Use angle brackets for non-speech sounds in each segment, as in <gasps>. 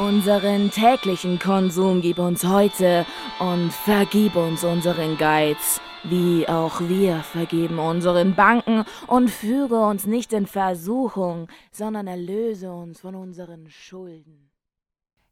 Unseren täglichen Konsum gib uns heute und vergib uns unseren Geiz, wie auch wir vergeben unseren Banken und führe uns nicht in Versuchung, sondern erlöse uns von unseren Schulden.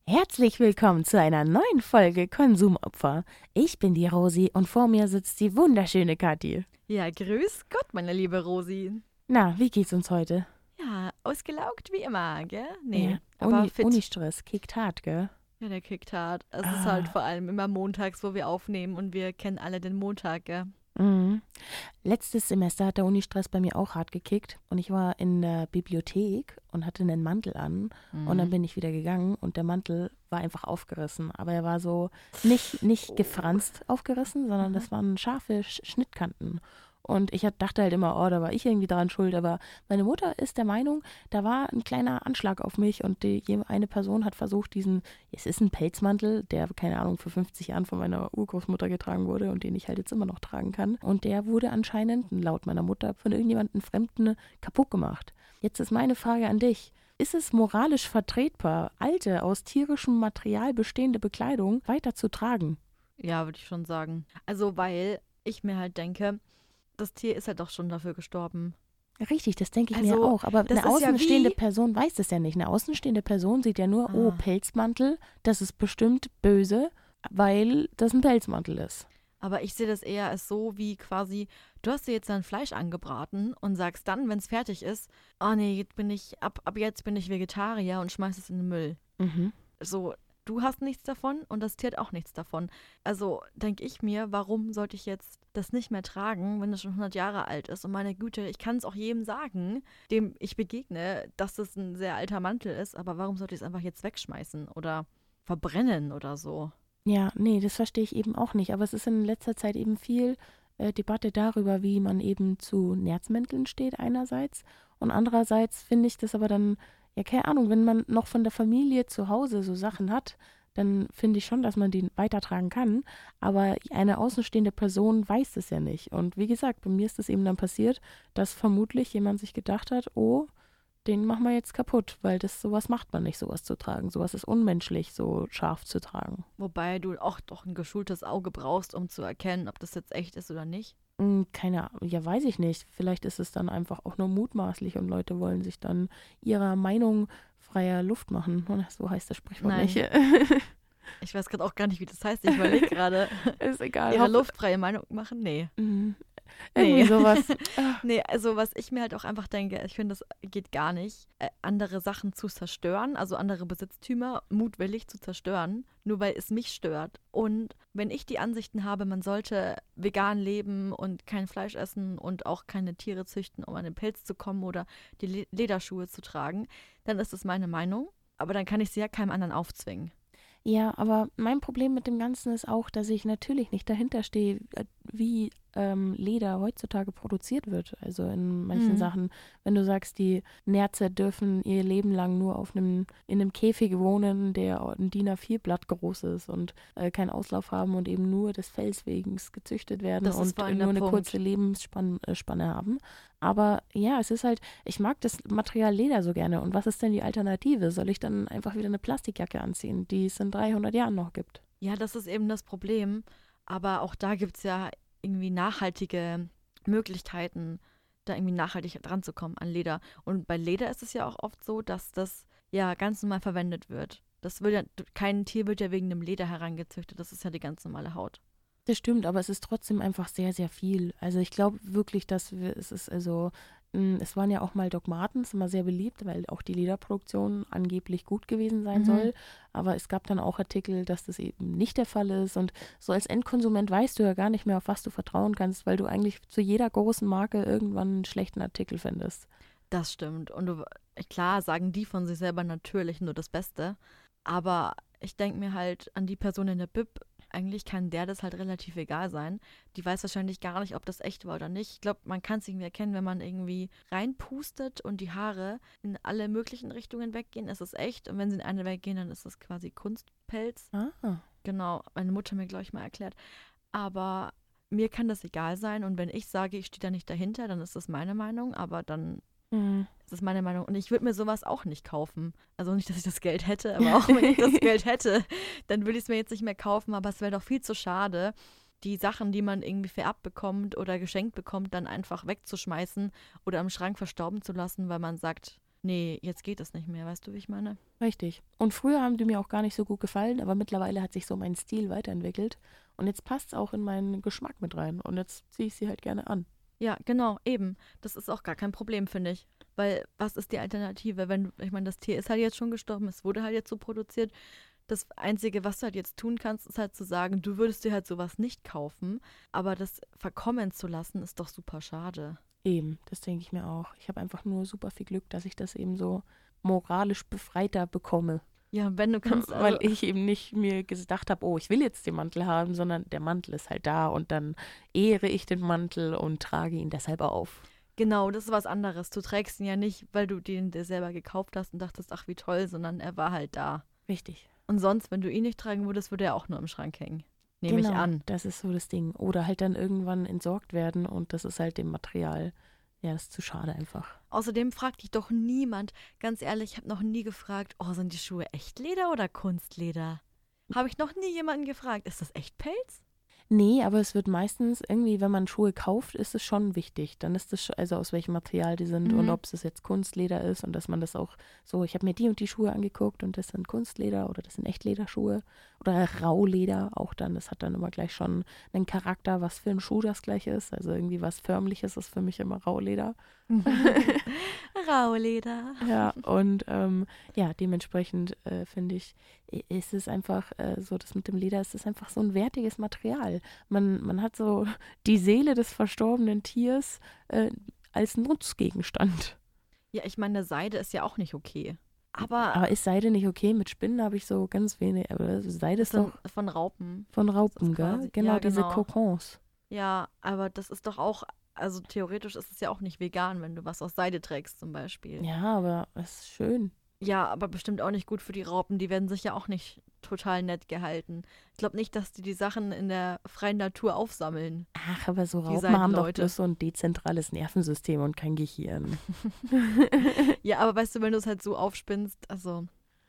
Herzlich willkommen zu einer neuen Folge Konsumopfer. Ich bin die Rosi und vor mir sitzt die wunderschöne Kathi. Ja, grüß Gott, meine liebe Rosi. Na, wie geht's uns heute? Ja, ausgelaugt wie immer, gell? Nee, ja, aber Uni, fit. Unistress, kickt hart, gell? Ja, der kickt hart. Es Ah. ist halt vor allem immer montags, wo wir aufnehmen und wir kennen alle den Montag, gell? Mhm. Letztes Semester hat der Unistress bei mir auch hart gekickt und ich war in der Bibliothek und hatte einen Mantel an und Mhm. dann bin ich wieder gegangen und der Mantel war einfach aufgerissen, aber er war so nicht, nicht gefranst aufgerissen, sondern das waren scharfe Sch Schnittkanten. Und ich dachte halt immer, oh, da war ich irgendwie daran schuld, aber meine Mutter ist der Meinung, da war ein kleiner Anschlag auf mich und die, eine Person hat versucht, diesen, es ist ein Pelzmantel, der, keine Ahnung, vor 50 Jahren von meiner Urgroßmutter getragen wurde und den ich halt jetzt immer noch tragen kann. Und der wurde anscheinend, laut meiner Mutter, von irgendjemandem Fremden kaputt gemacht. Jetzt ist meine Frage an dich. Ist es moralisch vertretbar, alte, aus tierischem Material bestehende Bekleidung weiter zu tragen? Ja, würde ich schon sagen. Also, weil ich mir halt denke, das Tier ist halt doch schon dafür gestorben. Richtig, das denke ich mir Also, auch. Aber eine ja außenstehende wie- Person weiß das ja nicht. Eine außenstehende Person sieht ja nur, oh, Ah. Pelzmantel, das ist bestimmt böse, weil das ein Pelzmantel ist. Aber ich sehe das eher als so, wie quasi, du hast dir jetzt dein Fleisch angebraten und sagst dann, wenn es fertig ist, oh nee, jetzt bin ich, ab, ab jetzt bin ich Vegetarier und schmeißt es in den Müll. Mhm. so, du hast nichts davon und das Tier hat auch nichts davon. Also denke ich mir, warum sollte ich jetzt das nicht mehr tragen, wenn es schon 100 Jahre alt ist? Und meine Güte, ich kann es auch jedem sagen, dem ich begegne, dass das ein sehr alter Mantel ist, aber warum sollte ich es einfach jetzt wegschmeißen oder verbrennen oder so? Ja, nee, das verstehe ich eben auch nicht. Aber es ist in letzter Zeit eben viel äh, Debatte darüber, wie man eben zu Nerzmänteln steht einerseits. Und andererseits finde ich das aber dann, ja, keine Ahnung, wenn man noch von der Familie zu Hause so Sachen hat, dann finde ich schon, dass man die weitertragen kann. Aber eine außenstehende Person weiß es ja nicht. Und wie gesagt, bei mir ist es eben dann passiert, dass vermutlich jemand sich gedacht hat, oh, den machen wir jetzt kaputt, weil das sowas macht man nicht, sowas zu tragen. Sowas ist unmenschlich, so scharf zu tragen. Wobei du auch doch ein geschultes Auge brauchst, um zu erkennen, ob das jetzt echt ist oder nicht. Hm, Keine Ahnung, ja, weiß ich nicht. Vielleicht ist es dann einfach auch nur mutmaßlich und Leute wollen sich dann ihrer Meinung freier Luft machen. So heißt das Sprichwort Nein. nicht. <laughs> Ich weiß gerade auch gar nicht, wie das heißt. Ich überlege <laughs> gerade, ist egal. ihre luftfreie Meinung machen? Nee. Mhm. Nee. Irgendwie sowas. <laughs> Nee, also was ich mir halt auch einfach denke, ich finde, das geht gar nicht, äh, andere Sachen zu zerstören, also andere Besitztümer mutwillig zu zerstören, nur weil es mich stört. Und wenn ich die Ansichten habe, man sollte vegan leben und kein Fleisch essen und auch keine Tiere züchten, um an den Pelz zu kommen oder die Le Lederschuhe zu tragen, dann ist das meine Meinung. Aber dann kann ich sie ja keinem anderen aufzwingen. Ja, aber mein Problem mit dem Ganzen ist auch, dass ich natürlich nicht dahinter stehe, äh, wie ähm, Leder heutzutage produziert wird. Also in manchen Mhm. Sachen, wenn du sagst, die Nerze dürfen ihr Leben lang nur auf einem, in einem Käfig wohnen, der ein DIN A4-Blatt groß ist und äh, keinen Auslauf haben und eben nur des Fells wegen gezüchtet werden Das und nur eine Punkt. kurze Lebensspanne äh, haben. Aber ja, es ist halt, ich mag das Material Leder so gerne. Und was ist denn die Alternative? Soll ich dann einfach wieder eine Plastikjacke anziehen, die es in 300 Jahren noch gibt? Ja, das ist eben das Problem. Aber auch da gibt es ja irgendwie nachhaltige Möglichkeiten, da irgendwie nachhaltig dran zu kommen an Leder. Und bei Leder ist es ja auch oft so, dass das ja ganz normal verwendet wird. Das wird ja, kein Tier wird ja wegen dem Leder herangezüchtet. Das ist ja die ganz normale Haut. Das stimmt, aber es ist trotzdem einfach sehr, sehr viel. Also ich glaube wirklich, dass wir, es ist also, es waren ja auch mal Dogmaten, ist immer sehr beliebt, weil auch die Lederproduktion angeblich gut gewesen sein Mhm. soll. Aber es gab dann auch Artikel, dass das eben nicht der Fall ist. Und so als Endkonsument weißt du ja gar nicht mehr, auf was du vertrauen kannst, weil du eigentlich zu jeder großen Marke irgendwann einen schlechten Artikel findest. Das stimmt. Und du, klar sagen die von sich selber natürlich nur das Beste. Aber ich denke mir halt an die Person in der Bib, eigentlich kann der das halt relativ egal sein. Die weiß wahrscheinlich gar nicht, ob das echt war oder nicht. Ich glaube, man kann es irgendwie erkennen, wenn man irgendwie reinpustet und die Haare in alle möglichen Richtungen weggehen, ist es echt. Und wenn sie in eine weggehen, dann ist das quasi Kunstpelz. Ah. Genau, meine Mutter mir, glaube ich, mal erklärt. Aber mir kann das egal sein und wenn ich sage, ich stehe da nicht dahinter, dann ist das meine Meinung, aber dann Mhm. Das ist meine Meinung. Und ich würde mir sowas auch nicht kaufen. Also nicht, dass ich das Geld hätte, aber auch wenn ich das <laughs> Geld hätte, dann würde ich es mir jetzt nicht mehr kaufen. Aber es wäre doch viel zu schade, die Sachen, die man irgendwie vererbt bekommt oder geschenkt bekommt, dann einfach wegzuschmeißen oder im Schrank verstauben zu lassen, weil man sagt, nee, jetzt geht das nicht mehr. Weißt du, wie ich meine? Richtig. Und früher haben die mir auch gar nicht so gut gefallen, aber mittlerweile hat sich so mein Stil weiterentwickelt. Und jetzt passt es auch in meinen Geschmack mit rein. Und jetzt ziehe ich sie halt gerne an. Ja, genau, eben. Das ist auch gar kein Problem, finde ich. Weil was ist die Alternative? Wenn, ich meine, das Tier ist halt jetzt schon gestorben, es wurde halt jetzt so produziert. Das Einzige, was du halt jetzt tun kannst, ist halt zu sagen, du würdest dir halt sowas nicht kaufen, aber das verkommen zu lassen, ist doch super schade. Eben, das denke ich mir auch. Ich habe einfach nur super viel Glück, dass ich das eben so moralisch befreiter bekomme. Ja, wenn du kannst. Weil also- ich eben nicht mir gedacht habe, oh, ich will jetzt den Mantel haben, sondern der Mantel ist halt da und dann ehre ich den Mantel und trage ihn deshalb auf. Genau, das ist was anderes. Du trägst ihn ja nicht, weil du den dir selber gekauft hast und dachtest, ach wie toll, sondern er war halt da. Richtig. Und sonst, wenn du ihn nicht tragen würdest, würde er auch nur im Schrank hängen. Nehme genau, ich an. Das ist so das Ding. Oder halt dann irgendwann entsorgt werden und das ist halt dem Material, ja, das ist zu schade einfach. Außerdem fragt dich doch niemand, ganz ehrlich, ich habe noch nie gefragt, oh, sind die Schuhe Echtleder oder Kunstleder? Habe ich noch nie jemanden gefragt, ist das Echtpelz? Nee, aber es wird meistens irgendwie, wenn man Schuhe kauft, ist es schon wichtig. Dann ist es, also aus welchem Material die sind und Mhm. ob es jetzt Kunstleder ist und dass man das auch so, ich habe mir die und die Schuhe angeguckt und das sind Kunstleder oder das sind Echtlederschuhe oder Rauleder auch dann. Das hat dann immer gleich schon einen Charakter, was für ein Schuh das gleich ist. Also irgendwie was Förmliches ist für mich immer Rauleder. <laughs> Rauleder. Ja, und ähm, ja, dementsprechend äh, finde ich, ist es einfach äh, so, das mit dem Leder, es ist einfach so ein wertiges Material. Man, man hat so <laughs> die Seele des verstorbenen Tiers äh, als Nutzgegenstand. Ja, ich meine, Seide ist ja auch nicht okay. Aber, Aber ist Seide nicht okay? Mit Spinnen habe ich so ganz wenig, aber Seide ist von, doch von Raupen. von Raupen, ist gell? quasi- Genau, ja, diese genau. Kokons. Ja, aber das ist doch auch, also theoretisch ist es ja auch nicht vegan, wenn du was aus Seide trägst zum Beispiel. Ja, aber es ist schön. Ja, aber bestimmt auch nicht gut für die Raupen. Die werden sich ja auch nicht total nett gehalten. Ich glaube nicht, dass die die Sachen in der freien Natur aufsammeln. Ach, aber so Raupen haben doch bloß so ein dezentrales Nervensystem und kein Gehirn. <laughs> <laughs> Ja, aber weißt du, wenn du es halt so aufspinnst, also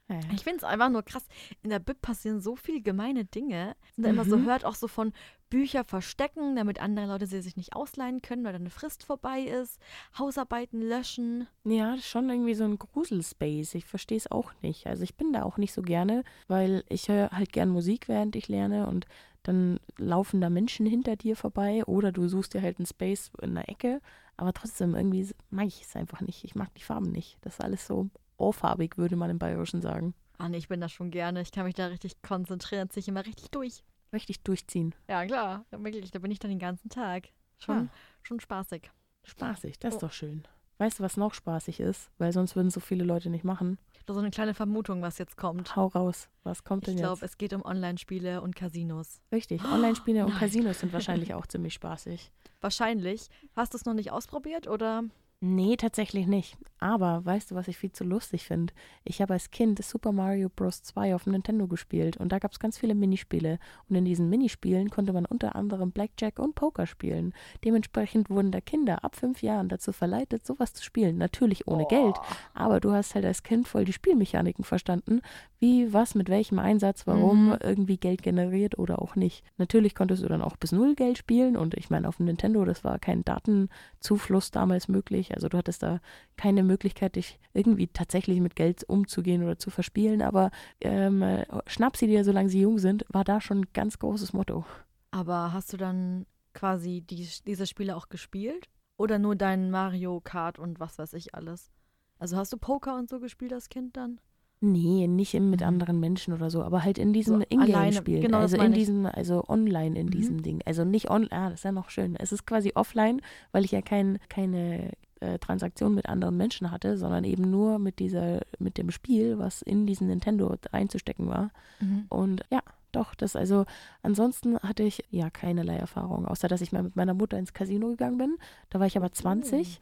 Ja. ich finde es einfach nur krass. In der Bib passieren so viele gemeine Dinge. Und da immer so Mhm. hört auch so von Bücher verstecken, damit andere Leute sie sich nicht ausleihen können, weil dann eine Frist vorbei ist. Hausarbeiten löschen. Ja, das ist schon irgendwie so ein Gruselspace. Ich verstehe es auch nicht. Also ich bin da auch nicht so gerne, weil ich höre halt gern Musik, während ich lerne und dann laufen da Menschen hinter dir vorbei oder du suchst dir halt einen Space in der Ecke. Aber trotzdem, irgendwie mag ich es einfach nicht. Ich mag die Farben nicht. Das ist alles so ohrfarbig, würde man im Bayerischen sagen. Ah, nee, ich bin da schon gerne. Ich kann mich da richtig konzentrieren, ziehe ich immer richtig durch. Richtig durchziehen. Ja, klar. Ja, wirklich, da bin ich dann den ganzen Tag. Schon, Ah. schon spaßig. Spaßig, das ist Oh. doch schön. Weißt du, was noch spaßig ist? Weil sonst würden so viele Leute nicht machen. Ich habe so eine kleine Vermutung, was jetzt kommt. Hau raus. Was kommt Ich denn glaube, jetzt? es geht um Online-Spiele und Casinos. Richtig. <gasps> Online-Spiele und nein. Casinos sind <laughs> wahrscheinlich auch ziemlich spaßig. Wahrscheinlich. Hast du es noch nicht ausprobiert oder? Nee, tatsächlich nicht. Aber weißt du, was ich viel zu lustig finde? Ich habe als Kind Super Mario Bros. 2 auf dem Nintendo gespielt und da gab es ganz viele Minispiele. Und in diesen Minispielen konnte man unter anderem Blackjack und Poker spielen. Dementsprechend wurden da Kinder ab fünf Jahren dazu verleitet, sowas zu spielen. Natürlich ohne Geld, aber du hast halt als Kind voll die Spielmechaniken verstanden, wie, was, mit welchem Einsatz, warum Mhm. irgendwie Geld generiert oder auch nicht. Natürlich konntest du dann auch bis null Geld spielen und ich meine, auf dem Nintendo, das war kein Datenzufluss damals möglich. Also du hattest da keine Möglichkeit, dich irgendwie tatsächlich mit Geld umzugehen oder zu verspielen. Aber ähm, äh, schnapp sie dir, solange sie jung sind, war da schon ein ganz großes Motto. Aber hast du dann quasi die, diese Spiele auch gespielt? Oder nur dein Mario Kart und was weiß ich alles? Also hast du Poker und so gespielt als Kind dann? Nee, nicht mit Mhm. anderen Menschen oder so, aber halt in diesem So Ingame-Spiel. genau, also in diesem, also online in Mhm. diesem Ding. Also nicht online, ah, das ist ja noch schön. Es ist quasi offline, weil ich ja kein, keine äh, Transaktion mit anderen Menschen hatte, sondern eben nur mit dieser, mit dem Spiel, was in diesen Nintendo einzustecken war. Und ja, doch, das also, ansonsten hatte ich ja keinerlei Erfahrung, außer dass ich mal mit meiner Mutter ins Casino gegangen bin. Da war ich aber 20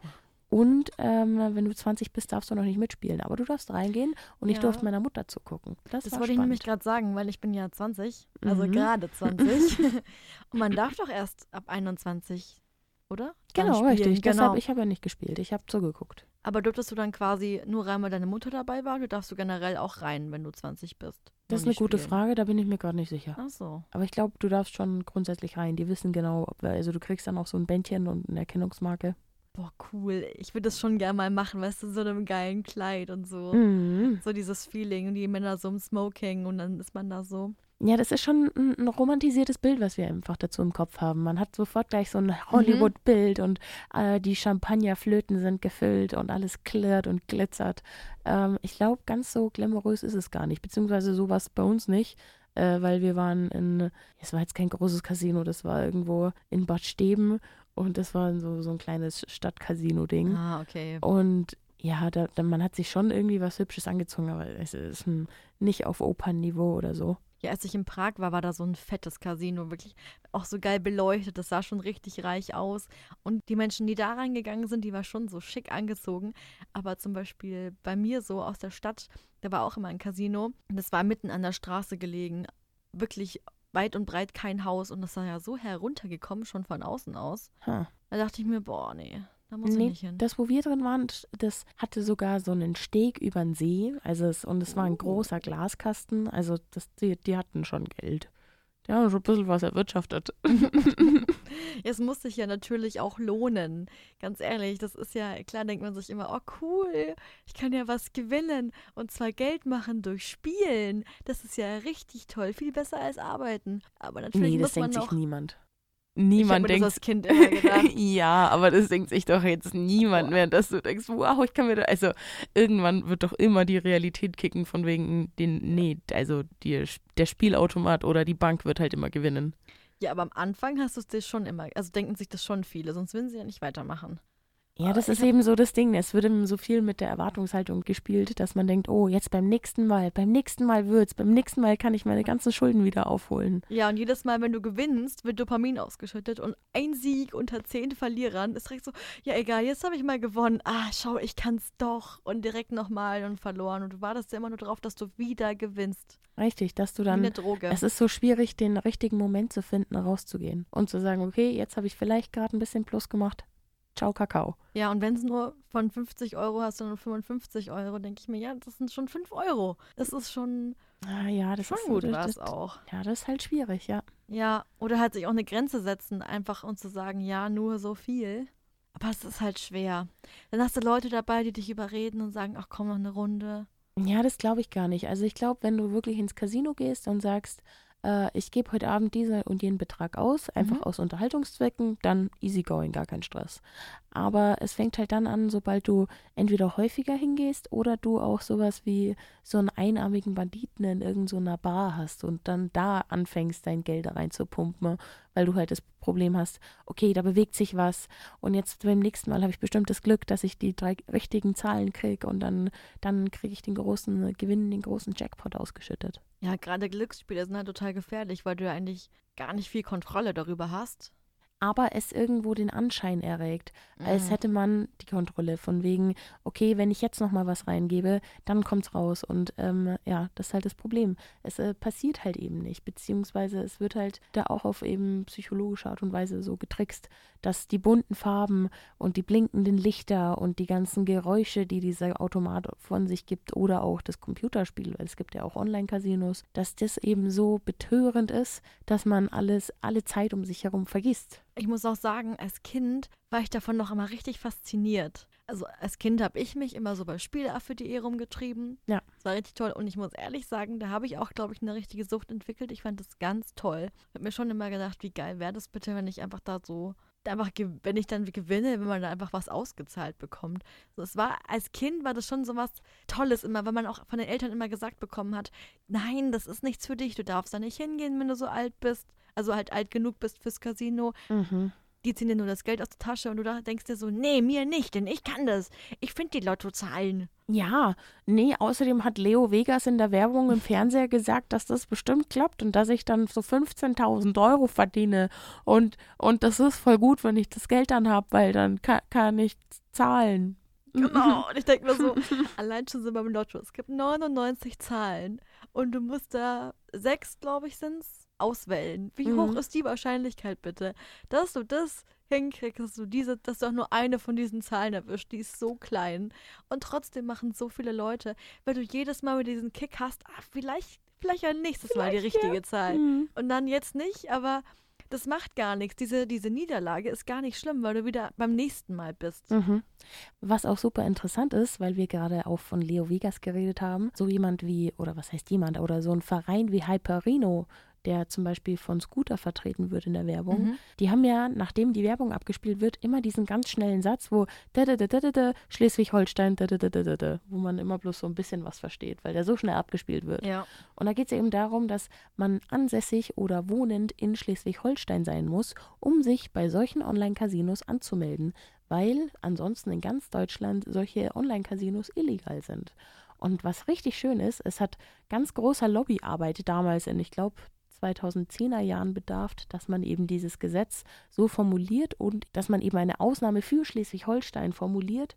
und ähm, wenn du 20 bist, darfst du noch nicht mitspielen. Aber du darfst reingehen und ich Ja. durfte meiner Mutter zugucken. Das, Das wollte ich spannend. nämlich gerade sagen, weil ich bin ja 20, also Mhm. gerade 20. <laughs> und man darf doch erst ab 21 oder? Genau, richtig. Genau. Deshalb, ich habe ja nicht gespielt. Ich habe zugeguckt. Aber durftest du dann quasi nur rein, weil deine Mutter dabei war? Oder darfst du generell auch rein, wenn du 20 bist? Das ist eine gute spielen? Frage, da bin ich mir gerade nicht sicher. Ach so. Aber ich glaube, du darfst schon grundsätzlich rein. Die wissen genau, ob also du kriegst dann auch so ein Bändchen und eine Erkennungsmarke. Boah, cool. Ich würde das schon gerne mal machen, weißt du, in so einem geilen Kleid und so. Mhm. So dieses Feeling und die Männer so im Smoking und dann ist man da so. Ja, das ist schon ein, ein romantisiertes Bild, was wir einfach dazu im Kopf haben. Man hat sofort gleich so ein Hollywood-Bild und äh, die Champagnerflöten sind gefüllt und alles klirrt und glitzert. Ähm, ich glaube, ganz so glamourös ist es gar nicht, beziehungsweise sowas bei uns nicht, äh, weil wir waren in, es war jetzt kein großes Casino, das war irgendwo in Bad Steben und das war so, so ein kleines Stadtcasino-Ding. Ah, okay. Und ja, da, da, man hat sich schon irgendwie was Hübsches angezogen, aber es ist hm, nicht auf Opernniveau oder so. Ja, als ich in Prag war, war da so ein fettes Casino, wirklich auch so geil beleuchtet. Das sah schon richtig reich aus. Und die Menschen, die da reingegangen sind, die war schon so schick angezogen. Aber zum Beispiel bei mir so aus der Stadt, da war auch immer ein Casino. Und das war mitten an der Straße gelegen. Wirklich weit und breit kein Haus. Und das war ja so heruntergekommen, schon von außen aus. Ha. Da dachte ich mir, boah, nee, da muss Nee, nicht hin. das, wo wir drin waren, das hatte sogar so einen Steg über den See. Also es, und es war ein Oh. großer Glaskasten. Also das, die, die hatten schon Geld. Die haben schon ein bisschen was erwirtschaftet. <laughs> Es muss sich ja natürlich auch lohnen. Ganz ehrlich, das ist ja, klar denkt man sich immer, oh cool, ich kann ja was gewinnen und zwar Geld machen durch Spielen. Das ist ja richtig toll, viel besser als arbeiten. Aber natürlich nee, muss das man denkt sich noch. niemand. Ich Niemand mir denkt. das als Kind immer gedacht. <laughs> ja, aber das denkt sich doch jetzt niemand mehr, dass du denkst, wow, ich kann mir da. Also irgendwann wird doch immer die Realität kicken, von wegen den, nee, also die, der Spielautomat oder die Bank wird halt immer gewinnen. ja, aber am Anfang hast du es dir schon immer, also denken sich das schon viele, sonst würden sie ja nicht weitermachen. Ja, das ich ist eben so das Ding. Es wird eben so viel mit der Erwartungshaltung gespielt, dass man denkt, oh, jetzt beim nächsten Mal, beim nächsten Mal wird's, beim nächsten Mal kann ich meine ganzen Schulden wieder aufholen. Ja, und jedes Mal, wenn du gewinnst, wird Dopamin ausgeschüttet und ein Sieg unter zehn Verlierern ist direkt so, ja egal, jetzt habe ich mal gewonnen. Ah, schau, ich kann's doch. Und direkt nochmal und verloren. Und du wartest ja immer nur darauf, dass du wieder gewinnst. Richtig, dass du Wie eine dann. Droge. Es ist so schwierig, den richtigen Moment zu finden, rauszugehen und zu sagen, okay, jetzt habe ich vielleicht gerade ein bisschen Plus gemacht. Ciao, Kakao. Ja, und wenn es nur von 50 Euro hast, dann nur 55 Euro, denke ich mir, ja, das sind schon 5 Euro. Das ist schon, Ah, ja, das schon ist gut das, was das, auch. Ja, das ist halt schwierig, ja. Ja, oder halt sich auch eine Grenze setzen, einfach und zu sagen, ja, nur so viel. Aber es ist halt schwer. Dann hast du Leute dabei, die dich überreden und sagen, ach komm, noch eine Runde. Ja, das glaube ich gar nicht. Also ich glaube, wenn du wirklich ins Casino gehst und sagst, äh, ich gebe heute Abend diesen und jenen Betrag aus, einfach Mhm. aus Unterhaltungszwecken, dann easy going, gar kein Stress. Aber es fängt halt dann an, sobald du entweder häufiger hingehst oder du auch sowas wie so einen einarmigen Banditen in irgendeiner Bar hast und dann da anfängst, dein Geld reinzupumpen, weil du halt das Problem hast, okay, da bewegt sich was und jetzt beim nächsten Mal habe ich bestimmt das Glück, dass ich die drei richtigen Zahlen kriege und dann, dann kriege ich den großen Gewinn, den großen Jackpot ausgeschüttet. Ja, gerade Glücksspiele sind halt total gefährlich, weil du ja eigentlich gar nicht viel Kontrolle darüber hast. Aber es irgendwo den Anschein erregt, als Mhm. hätte man die Kontrolle von wegen, okay, wenn ich jetzt noch mal was reingebe, dann kommt's raus. Und ähm, ja, das ist halt das Problem. Es äh, passiert halt eben nicht, beziehungsweise es wird halt da auch auf eben psychologische Art und Weise so getrickst, dass die bunten Farben und die blinkenden Lichter und die ganzen Geräusche, die dieser Automat von sich gibt oder auch das Computerspiel, weil es gibt ja auch Online-Casinos, dass das eben so betörend ist, dass man alles, alle Zeit um sich herum vergisst. Ich muss auch sagen, als Kind war ich davon noch immer richtig fasziniert. Also als Kind habe ich mich immer so bei Spielaffe.de rumgetrieben. Ja. Das war richtig toll. Und ich muss ehrlich sagen, da habe ich auch, glaube ich, eine richtige Sucht entwickelt. Ich fand das ganz toll. Ich habe mir schon immer gedacht, wie geil wäre das bitte, wenn ich einfach da so, einfach, wenn ich dann gewinne, wenn man da einfach was ausgezahlt bekommt. So, es war, als Kind war das schon so was Tolles immer, weil man auch von den Eltern immer gesagt bekommen hat, nein, das ist nichts für dich, du darfst da nicht hingehen, wenn du so alt bist. Also halt alt genug bist fürs Casino Mhm. die ziehen dir nur das Geld aus der Tasche und du da denkst dir so, nee, mir nicht, denn ich kann das. Ich finde die Lottozahlen. Ja, nee, außerdem hat Leo Vegas in der Werbung im Fernseher gesagt, dass das bestimmt klappt und dass ich dann so 15.000 Euro verdiene. Und, und das ist voll gut, wenn ich das Geld dann habe, weil dann kann, kann ich zahlen. Genau. <laughs> Und ich denke mir so, allein schon so beim Lotto, es gibt 99 Zahlen und du musst da, sechs, glaube ich, sind's, auswählen. Wie hoch Mhm. ist die Wahrscheinlichkeit bitte, dass du das hinkriegst, dass du diese, dass du auch nur eine von diesen Zahlen erwischt, die ist so klein. Und trotzdem machen so viele Leute, weil du jedes Mal wieder diesen Kick hast, ah, vielleicht, vielleicht ja nächstes Mal die Vielleicht, ja. richtige Zahl. Mhm. Und dann jetzt nicht, aber das macht gar nichts. Diese, diese Niederlage ist gar nicht schlimm, weil du wieder beim nächsten Mal bist. Mhm. Was auch super interessant ist, weil wir gerade auch von Leo Vegas geredet haben, so jemand wie, oder was heißt jemand, oder so ein Verein wie Hyperino, der zum Beispiel von Scooter vertreten wird in der Werbung, Mhm. die haben ja, nachdem die Werbung abgespielt wird, immer diesen ganz schnellen Satz, wo Schleswig-Holstein wo man immer bloß so ein bisschen was versteht, weil der so schnell abgespielt wird. Ja. Und da geht es eben darum, dass man ansässig oder wohnend in Schleswig-Holstein sein muss, um sich bei solchen Online-Casinos anzumelden, weil ansonsten in ganz Deutschland solche Online-Casinos illegal sind. Und was richtig schön ist, es hat ganz großer Lobbyarbeit damals in, ich glaube, 2010er Jahren bedarf, dass man eben dieses Gesetz so formuliert und dass man eben eine Ausnahme für Schleswig-Holstein formuliert.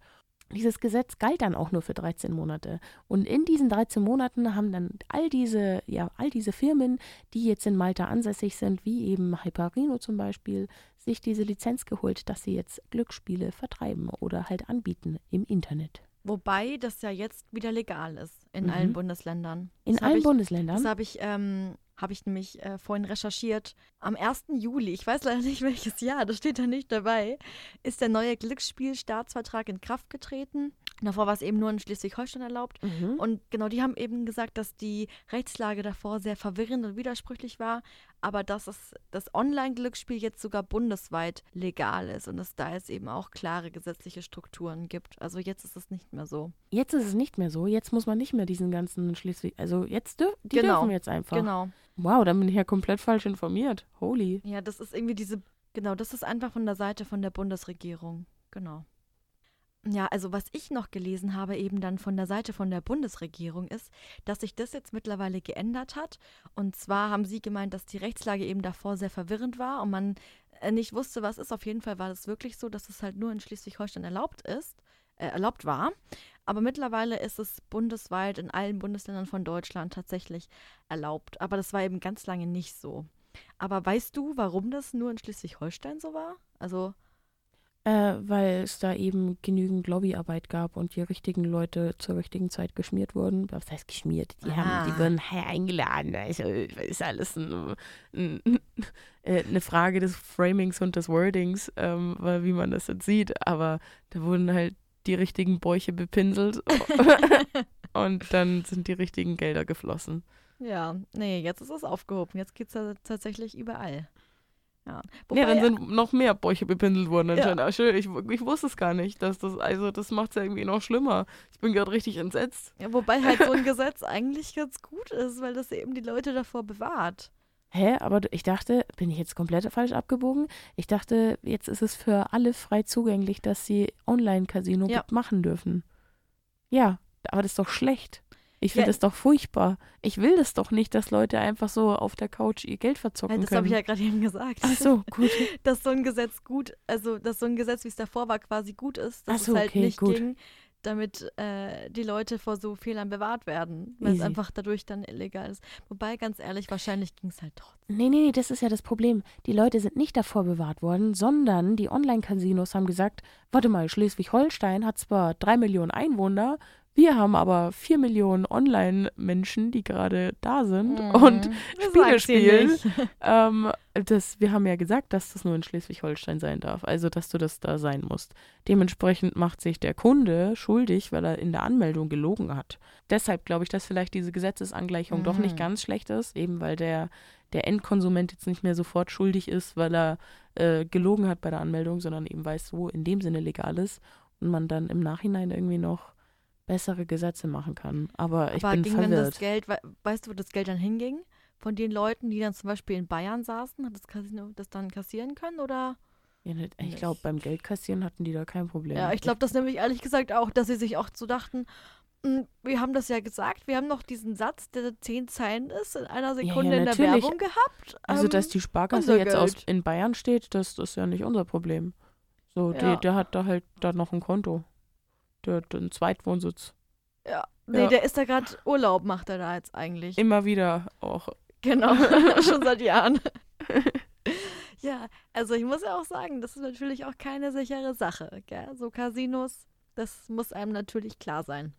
Dieses Gesetz galt dann auch nur für 13 Monate. Und in diesen 13 Monaten haben dann all diese, ja, all diese Firmen, die jetzt in Malta ansässig sind, wie eben Hyperino zum Beispiel, sich diese Lizenz geholt, dass sie jetzt Glücksspiele vertreiben oder halt anbieten im Internet. Wobei das ja jetzt wieder legal ist in Mhm. allen Bundesländern. In Das hab allen ich, Bundesländern. Das habe ich, ähm, habe ich nämlich äh, vorhin recherchiert. Am 1. Juli, ich weiß leider nicht <laughs> welches Jahr, das steht da nicht dabei, ist der neue Glücksspielstaatsvertrag in Kraft getreten. Davor war es eben nur in Schleswig-Holstein erlaubt. Mhm. Und genau, die haben eben gesagt, dass die Rechtslage davor sehr verwirrend und widersprüchlich war, aber dass es das Online-Glücksspiel jetzt sogar bundesweit legal ist und es da jetzt eben auch klare gesetzliche Strukturen gibt. Also jetzt ist es nicht mehr so. Jetzt ist es nicht mehr so. Jetzt muss man nicht mehr diesen ganzen Schleswig. Also jetzt dür die Genau. dürfen jetzt einfach. Genau. Wow, dann bin ich ja komplett falsch informiert. Holy. Ja, das ist irgendwie diese, genau, das ist einfach von der Seite von der Bundesregierung. Genau. Ja, also was ich noch gelesen habe, eben dann von der Seite von der Bundesregierung ist, dass sich das jetzt mittlerweile geändert hat. Und zwar haben sie gemeint, dass die Rechtslage eben davor sehr verwirrend war und man äh, nicht wusste, was ist. Auf jeden Fall war das wirklich so, dass es halt nur in Schleswig-Holstein erlaubt ist, äh, erlaubt war. Aber mittlerweile ist es bundesweit in allen Bundesländern von Deutschland tatsächlich erlaubt. Aber das war eben ganz lange nicht so. Aber weißt du, warum das nur in Schleswig-Holstein so war? Also, Äh, weil es da eben genügend Lobbyarbeit gab und die richtigen Leute zur richtigen Zeit geschmiert wurden. Was heißt geschmiert? Die, haben, Ah. die wurden hey, eingeladen. Also ist alles ein, ein, <laughs> äh, eine Frage des Framings und des Wordings, ähm, weil- wie man das jetzt sieht. Aber da wurden halt die richtigen Bäuche bepinselt <laughs> und dann sind die richtigen Gelder geflossen. ja, nee, jetzt ist es aufgehoben. Jetzt geht es tatsächlich überall. Ja, ja, dann sind noch mehr Bäuche bepinselt worden Ja. anscheinend. Ach, schön, ich, ich wusste es gar nicht. Dass das, also das macht es ja irgendwie noch schlimmer. Ich bin gerade richtig entsetzt. ja, wobei halt so ein Gesetz <laughs> eigentlich ganz gut ist, weil das eben die Leute davor bewahrt. Hä, aber ich dachte, bin ich jetzt komplett falsch abgebogen? Ich dachte, jetzt ist es für alle frei zugänglich, dass sie Online-Casino Ja. machen dürfen. Ja, aber das ist doch schlecht. Ich finde Ja. das doch furchtbar. Ich will das doch nicht, dass Leute einfach so auf der Couch ihr Geld verzocken Ja, das habe ich ja gerade eben gesagt. Ach so, <laughs> gut. dass so ein Gesetz gut, also dass so ein Gesetz, wie es davor war, quasi gut ist, dass so, es halt okay, nicht gut. ging, damit äh, die Leute vor so Fehlern bewahrt werden, weil es Easy. einfach dadurch dann illegal ist. Wobei, ganz ehrlich, wahrscheinlich ging es halt trotzdem. Nee, nee, nee, das ist ja das Problem. Die Leute sind nicht davor bewahrt worden, sondern die Online-Casinos haben gesagt, warte mal, Schleswig-Holstein hat zwar drei Millionen Einwohner, wir haben aber vier Millionen Online-Menschen, die gerade da sind und Mhm. Das Spiele spielen. <laughs> ähm, das, wir haben ja gesagt, dass das nur in Schleswig-Holstein sein darf, also dass du das da sein musst. Dementsprechend macht sich der Kunde schuldig, weil er in der Anmeldung gelogen hat. Deshalb glaube ich, dass vielleicht diese Gesetzesangleichung doch nicht Mhm. ganz schlecht ist, eben weil der, der Endkonsument jetzt nicht mehr sofort schuldig ist, weil er äh, gelogen hat bei der Anmeldung, sondern eben weiß, wo in dem Sinne legal ist und man dann im Nachhinein irgendwie noch bessere Gesetze machen kann. Aber ich Aber bin ging dann verwirrt. das Geld, we weißt du, wo das Geld dann hinging? Von den Leuten, die dann zum Beispiel in Bayern saßen, hat das Casino das dann kassieren können oder? Ja, ich glaube, beim Geldkassieren hatten die da kein Problem. Ja, ich glaube das nämlich ehrlich gesagt auch, dass sie sich auch so dachten, "Mm, wir haben das ja gesagt, wir haben noch diesen Satz, der zehn Zeilen ist, in einer ja, Sekunde in der. Werbung gehabt. Also, Ähm, dass die Sparkasse jetzt aus, in Bayern steht, das, das ist ja nicht unser Problem. So, Ja. die, der hat da halt da noch ein Konto. Der hat einen Zweitwohnsitz. Ja, nee, Ja. der ist da gerade Urlaub, macht er da jetzt eigentlich. Immer wieder auch Genau, <laughs> schon seit Jahren. <laughs> ja, also ich muss ja auch sagen, das ist natürlich auch keine sichere Sache. Gell? So Casinos, das muss einem natürlich klar sein.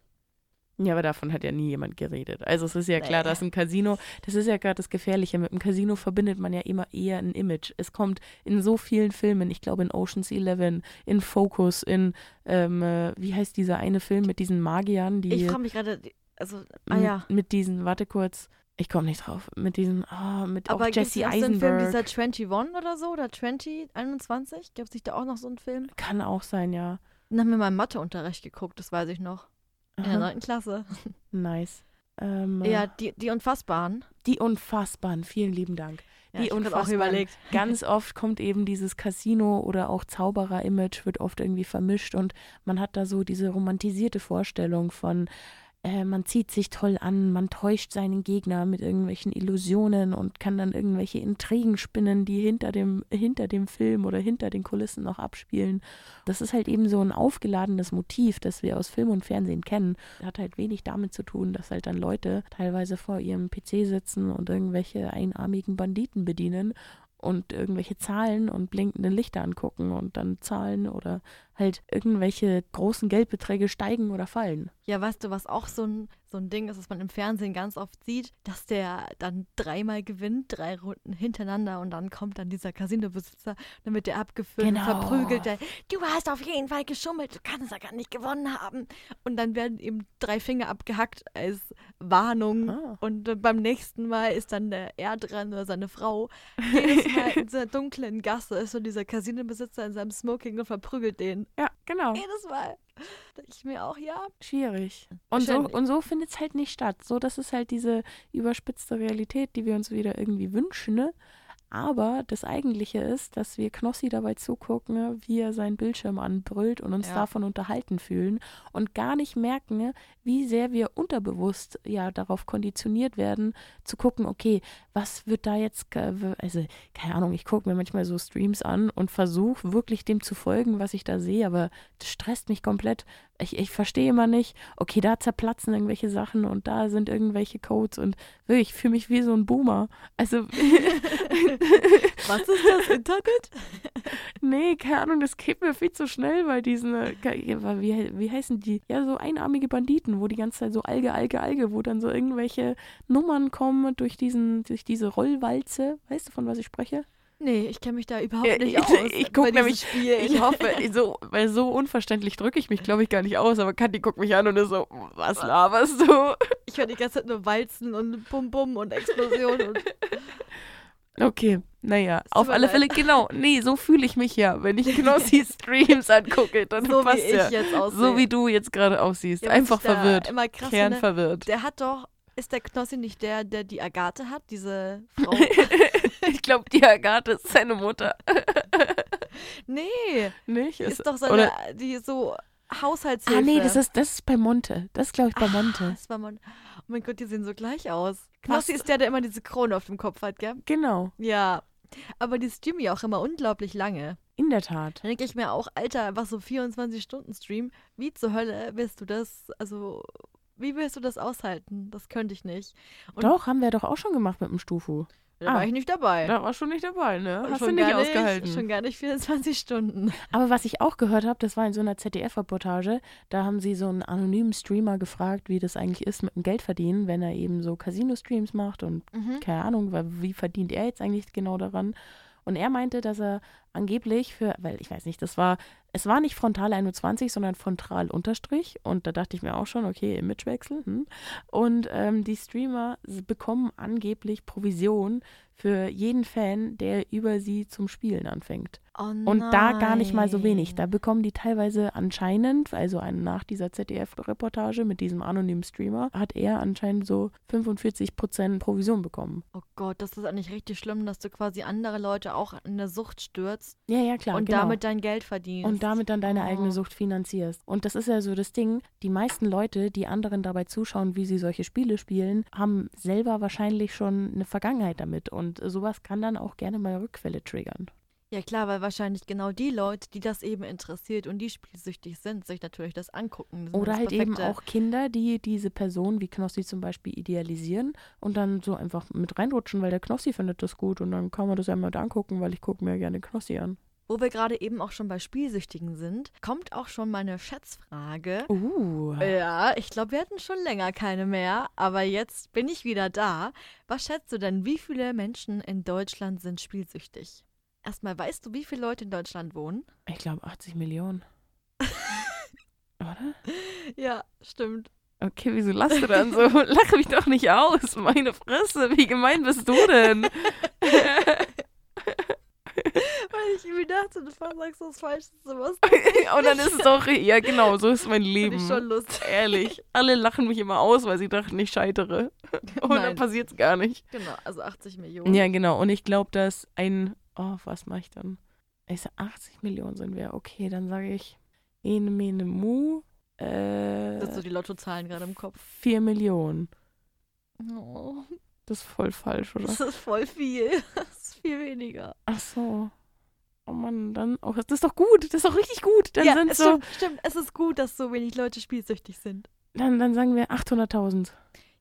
Ja, aber davon hat ja nie jemand geredet. Also es ist ja klar, dass ein Casino, das ist ja gerade das Gefährliche. Mit einem Casino verbindet man ja immer eher ein Image. Es kommt in so vielen Filmen, ich glaube in Ocean's Eleven, in Focus, in, ähm, äh, wie heißt dieser eine Film mit diesen Magiern, die Ich frage mich gerade, also, ah ja. mit diesen, warte kurz, ich komme nicht drauf, mit diesen, ah, mit Aber auch gibt es Jesse auch so einen Film, Eisenberg. dieser 21 oder so, oder 2021? Gibt es nicht da auch noch so einen Film? Kann auch sein, ja. Den haben wir mal im Matheunterricht geguckt, das weiß ich noch. In der neunten Klasse. <laughs> nice. Ähm, Ja, die, die Unfassbaren. die Unfassbaren, vielen lieben Dank. Ja, Die Unfassbaren. überlegt. <laughs> Ganz oft kommt eben dieses Casino oder auch Zauberer-Image wird oft irgendwie vermischt und man hat da so diese romantisierte Vorstellung von, äh, man zieht sich toll an, man täuscht seinen Gegner mit irgendwelchen Illusionen und kann dann irgendwelche Intrigen spinnen, die hinter dem, hinter dem Film oder hinter den Kulissen noch abspielen. Das ist halt eben so ein aufgeladenes Motiv, das wir aus Film und Fernsehen kennen. Hat halt wenig damit zu tun, dass halt dann Leute teilweise vor ihrem PC sitzen und irgendwelche einarmigen Banditen bedienen und irgendwelche Zahlen und blinkende Lichter angucken und dann Zahlen oder halt irgendwelche großen Geldbeträge steigen oder fallen. Ja, weißt du, was auch so ein, so ein Ding ist, was man im Fernsehen ganz oft sieht, dass der dann dreimal gewinnt, drei Runden hintereinander und dann kommt dann dieser Casino-Besitzer, dann wird der abgeführt Genau. und verprügelt. Der, du hast auf jeden Fall geschummelt, du kannst ja gar nicht gewonnen haben. Und dann werden ihm drei Finger abgehackt als Warnung. Ah. Und beim nächsten Mal ist dann der er dran oder seine Frau. Jedes Mal in <laughs> dieser dunklen Gasse ist so dieser Casino-Besitzer in seinem Smoking und verprügelt den. Ja, genau. Jedes Mal. Da ich mir auch, ja, Schwierig. Und so, und so findet es halt nicht statt. So, das ist halt diese überspitzte Realität, die wir uns wieder irgendwie wünschen. Ne? Aber das Eigentliche ist, dass wir Knossi dabei zugucken, wie er seinen Bildschirm anbrüllt und uns Ja. davon unterhalten fühlen und gar nicht merken, wie sehr wir unterbewusst ja darauf konditioniert werden, zu gucken, okay, was wird da jetzt, also keine Ahnung, ich gucke mir manchmal so Streams an und versuche wirklich dem zu folgen, was ich da sehe, aber das stresst mich komplett. Ich, ich verstehe immer nicht, okay, da zerplatzen irgendwelche Sachen und da sind irgendwelche Codes und wirklich, ich fühle mich wie so ein Boomer. Also, <laughs> was ist das Internet? <laughs> nee, keine Ahnung, das geht mir viel zu schnell bei diesen, wie, wie heißen die? Ja, so einarmige Banditen, wo die ganze Zeit so Alge, Alge, Alge, wo dann so irgendwelche Nummern kommen durch diesen, durch diese Rollwalze. Weißt du, von was ich spreche? Nee, ich kenne mich da überhaupt Ja, nicht ich- aus. ich guck bei diesen nämlich- Spielen. Ich hoffe, <laughs> so, weil so unverständlich drücke ich mich, glaube ich, gar nicht aus, aber Kathi guckt mich an und ist so, was laberst du? Ich höre die ganze Zeit nur Walzen und Bum Bum und Explosionen. Und <laughs> Okay, naja, auf alle leid. Fälle, genau. Nee, so fühle ich mich ja, wenn ich Knossi <laughs> Streams angucke, dann so wie passt ich ja. jetzt aussehe. So wie du jetzt gerade aussiehst. Ja, Einfach verwirrt. Immer krass Kernverwirrt. der hat doch, ist der Knossi nicht der, der die Agathe hat, diese <laughs> Frau? ich glaube, die Agathe ist seine Mutter. <laughs> nee, Nicht? Ist- ist doch seine, oder- die so Haushaltshilfe. Ah, nee, das ist, das ist bei Monte. Das ist, glaube ich, bei Monte. Das war mein, oh mein Gott, die sehen so gleich aus. Knossi Was? ist der, der immer diese Krone auf dem Kopf hat, gell? Genau, Ja. Aber die streamen ja auch immer unglaublich lange. in der Tat. Dann denke ich mir auch, Alter, was so 24-Stunden-Stream, wie zur Hölle willst du das, also, wie willst du das aushalten? Das könnte ich nicht. Und Doch, haben wir doch auch schon gemacht mit dem Stufu. da ah. war ich nicht dabei. Da warst du nicht dabei, ne? Hast du schon nicht gar ausgehalten. Schon gar nicht 24 Stunden. Aber was ich auch gehört habe, das war in so einer ZDF-Reportage, da haben sie so einen anonymen Streamer gefragt, wie das eigentlich ist mit dem Geldverdienen, wenn er eben so Casino-Streams macht und Mhm. keine Ahnung, wie verdient er jetzt eigentlich genau daran. Und er meinte, dass er angeblich für, weil ich weiß nicht, das war, es war nicht frontal 21, sondern frontal unterstrich. Und da dachte ich mir auch schon, okay, Imagewechsel. Hm. Und ähm, die Streamer bekommen angeblich Provision für jeden Fan, der über sie zum Spielen anfängt. Oh Und da gar nicht mal so wenig. Da bekommen die teilweise anscheinend, also nach dieser ZDF-Reportage mit diesem anonymen Streamer, hat er anscheinend so 45% Provision bekommen. Oh Gott, das ist eigentlich richtig schlimm, dass du quasi andere Leute auch in eine Sucht stürzt Ja, ja, klar. und genau. damit dein Geld verdienst. und damit dann deine eigene Oh. Sucht finanzierst. Und das ist ja so das Ding, die meisten Leute, die anderen dabei zuschauen, wie sie solche Spiele spielen, haben selber wahrscheinlich schon eine Vergangenheit damit. Und sowas kann dann auch gerne mal Rückfälle triggern. Ja klar, weil wahrscheinlich genau die Leute, die das eben interessiert und die spielsüchtig sind, sich natürlich das angucken. Das Oder das halt eben auch Kinder, die diese Person wie Knossi zum Beispiel idealisieren und dann so einfach mit reinrutschen, weil der Knossi findet das gut und dann kann man das ja mal angucken, weil ich gucke mir gerne Knossi an. Wo wir gerade eben auch schon bei Spielsüchtigen sind, kommt auch schon meine Schätzfrage. Uh. Ja, ich glaube, wir hatten schon länger keine mehr, aber jetzt bin ich wieder da. Was schätzt du denn, wie viele Menschen in Deutschland sind spielsüchtig? Erstmal, weißt du, wie viele Leute in Deutschland wohnen? Ich glaube 80 Millionen. <laughs> Oder? Ja, stimmt. Okay, wieso lachst du dann so? <laughs> Lach mich doch nicht aus, meine Fresse. Wie gemein bist du denn? <laughs> Weil ich mir dachte, du sagst das Falsche zu was. <laughs> Und dann ist es <laughs> auch, ja genau, so ist mein Finde Leben. ich schon lustig. Ehrlich. Alle lachen mich immer aus, weil sie dachten, ich scheitere. <laughs> Und dann Nein. passiert es gar nicht. Genau, also 80 Millionen. Ja, genau. Und ich glaube, dass ein, oh, was mache ich dann? Ich sage, 80 Millionen sind wir. Okay, dann sage ich, ene, mene, mu, äh, Das sind so die Lottozahlen gerade im Kopf. 4 Millionen. Oh, Das ist voll falsch, oder? das ist voll viel. <laughs> Das ist viel weniger. Ach so. Oh Mann, dann, oh, das ist doch gut. Das ist doch richtig gut. Dann ja, sind es so, stimmt, stimmt. Es ist gut, dass so wenig Leute spielsüchtig sind. dann, dann sagen wir 800.000.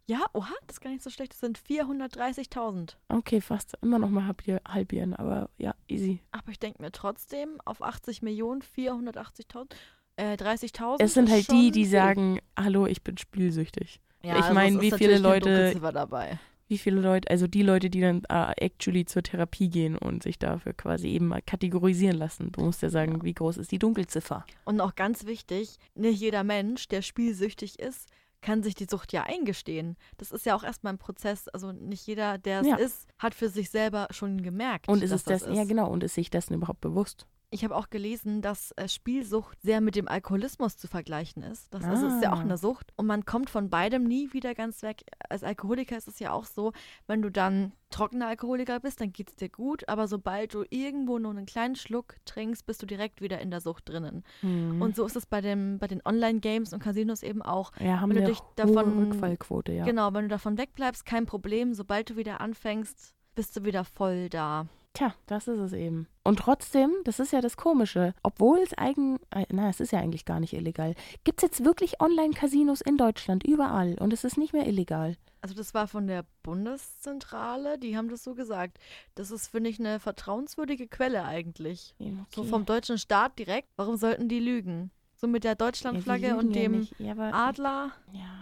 Ja, oha, das ist gar nicht so schlecht. Das sind 430.000. Okay, fast immer noch mal halbier- halbieren, aber ja, easy. Aber ich denke mir trotzdem, auf 80 Millionen, 480.000, äh, 30.000. Es sind halt die, die viel. sagen, hallo, ich bin spielsüchtig. Ja, ich also mein, es wie ist viele Leute- dabei. Wie viele Leute, also die Leute, die dann äh, actually zur Therapie gehen und sich dafür quasi eben mal kategorisieren lassen. Du musst ja sagen, wie groß ist die Dunkelziffer? Und auch ganz wichtig, nicht jeder Mensch, der spielsüchtig ist, kann sich die Sucht ja eingestehen. Das ist ja auch erstmal ein Prozess. Also nicht jeder, der es Ja. ist, hat für sich selber schon gemerkt. Und ist dass es das, das ja genau, und ist sich dessen überhaupt bewusst? Ich habe auch gelesen, dass äh, Spielsucht sehr mit dem Alkoholismus zu vergleichen ist. Das also ist ja auch Ah. eine Sucht und man kommt von beidem nie wieder ganz weg. Als Alkoholiker ist es ja auch so, wenn du dann trockener Alkoholiker bist, dann geht es dir gut, aber sobald du irgendwo nur einen kleinen Schluck trinkst, bist du direkt wieder in der Sucht drinnen. Hm. Und so ist es bei, dem, bei den Online-Games und Casinos eben auch. ja, haben wenn du eine dich hohe davon- Rückfallquote, ja. Genau, wenn du davon wegbleibst, kein Problem. Sobald du wieder anfängst, bist du wieder voll da. Tja, das ist es eben. Und trotzdem, das ist ja das Komische, obwohl es eigen, äh, na, es ist ja eigentlich gar nicht illegal, gibt es jetzt wirklich Online-Casinos in Deutschland, überall. Und es ist nicht mehr illegal. Also das war von der Bundeszentrale, die haben das so gesagt. Das ist, finde ich, eine vertrauenswürdige Quelle eigentlich. So Okay. vom deutschen Staat direkt. Warum sollten die lügen? So mit der Ja, Deutschlandflagge lügen und ja dem. Ja, aber, Adler ja, ja,